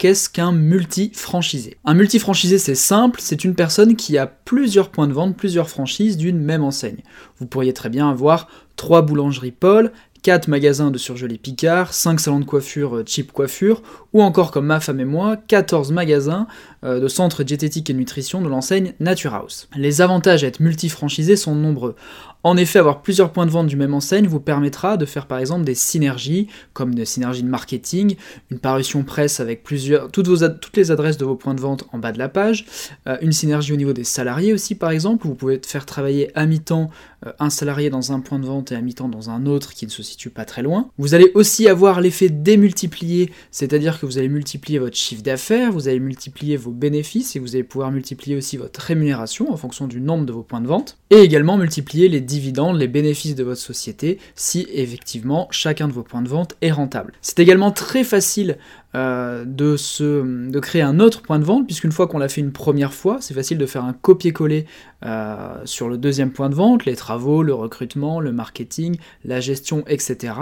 qu'est-ce qu'un multi-franchisé? Un multi-franchisé, c'est simple, c'est une personne qui a plusieurs points de vente, plusieurs franchises d'une même enseigne. Vous pourriez très bien avoir trois boulangeries Paul, 4 magasins de surgelés Picard, 5 salons de coiffure euh, cheap coiffure, ou encore comme ma femme et moi, 14 magasins euh, de centres diététiques et nutrition de l'enseigne Nature House. Les avantages à être multifranchisé sont nombreux. En effet, avoir plusieurs points de vente du même enseigne vous permettra de faire par exemple des synergies, comme des synergies de marketing, une parution presse avec plusieurs, toutes, les adresses de vos points de vente en bas de la page, euh, une synergie au niveau des salariés aussi par exemple, vous pouvez faire travailler à mi-temps euh, un salarié dans un point de vente et à mi-temps dans un autre qui ne se situe pas très loin. Vous allez aussi avoir l'effet démultiplié, c'est-à-dire que vous allez multiplier votre chiffre d'affaires, vous allez multiplier vos bénéfices et vous allez pouvoir multiplier aussi votre rémunération en fonction du nombre de vos points de vente, et également multiplier les dividendes, les bénéfices de votre société, si effectivement chacun de vos points de vente est rentable. C'est également très facile euh, de, créer un autre point de vente, puisqu'une fois qu'on l'a fait une première fois, c'est facile de faire un copier-coller euh, sur le deuxième point de vente, les travaux, le recrutement, le marketing, la gestion, etc.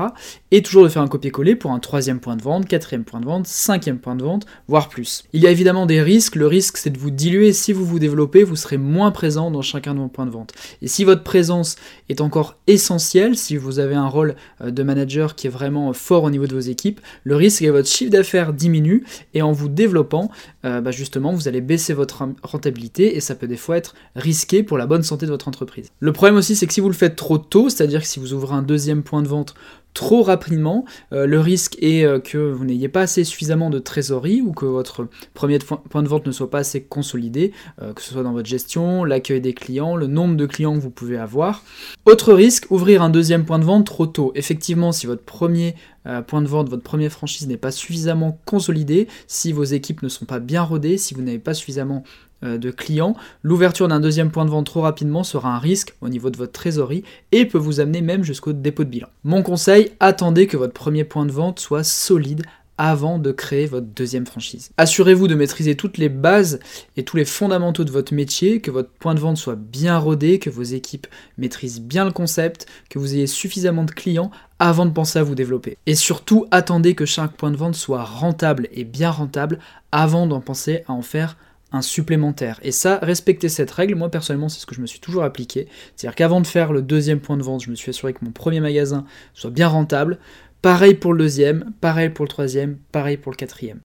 Et toujours de faire un copier-coller pour un troisième point de vente, quatrième point de vente, cinquième point de vente, voire plus. Il y a évidemment des risques, le risque c'est de vous diluer, si vous vous développez, vous serez moins présent dans chacun de vos points de vente. Et si votre présence est encore essentielle, si vous avez un rôle euh, de manager qui est vraiment fort au niveau de vos équipes, le risque est votre chiffre d'affaires diminue et en vous développant, euh, bah, justement, vous allez baisser votre rentabilité et ça peut des fois être risqué pour la bonne santé de votre entreprise. Le problème aussi, c'est que si vous le faites trop tôt, c'est-à-dire que si vous ouvrez un deuxième point de vente trop rapidement, euh, le risque est euh, que vous n'ayez pas assez suffisamment de trésorerie ou que votre premier point de vente ne soit pas assez consolidé, que ce soit dans votre gestion, l'accueil des clients, le nombre de clients que vous pouvez avoir. Autre risque, ouvrir un deuxième point de vente trop tôt. Effectivement, si votre premier point de vente, votre première franchise n'est pas suffisamment consolidé, si vos équipes ne sont pas bien rodées, si vous n'avez pas suffisamment euh, de clients, l'ouverture d'un deuxième point de vente trop rapidement sera un risque au niveau de votre trésorerie et peut vous amener même jusqu'au dépôt de bilan. Mon conseil, attendez que votre premier point de vente soit solide avant de créer votre deuxième franchise. Assurez-vous de maîtriser toutes les bases et tous les fondamentaux de votre métier, que votre point de vente soit bien rodé, que vos équipes maîtrisent bien le concept, que vous ayez suffisamment de clients avant de penser à vous développer. Et surtout, attendez que chaque point de vente soit rentable et bien rentable avant d'en penser à en faire un supplémentaire. Et ça, respecter cette règle, moi personnellement, c'est ce que je me suis toujours appliqué. C'est-à-dire qu'avant de faire le deuxième point de vente, je me suis assuré que mon premier magasin soit bien rentable. Pareil pour le deuxième, pareil pour le troisième, pareil pour le quatrième.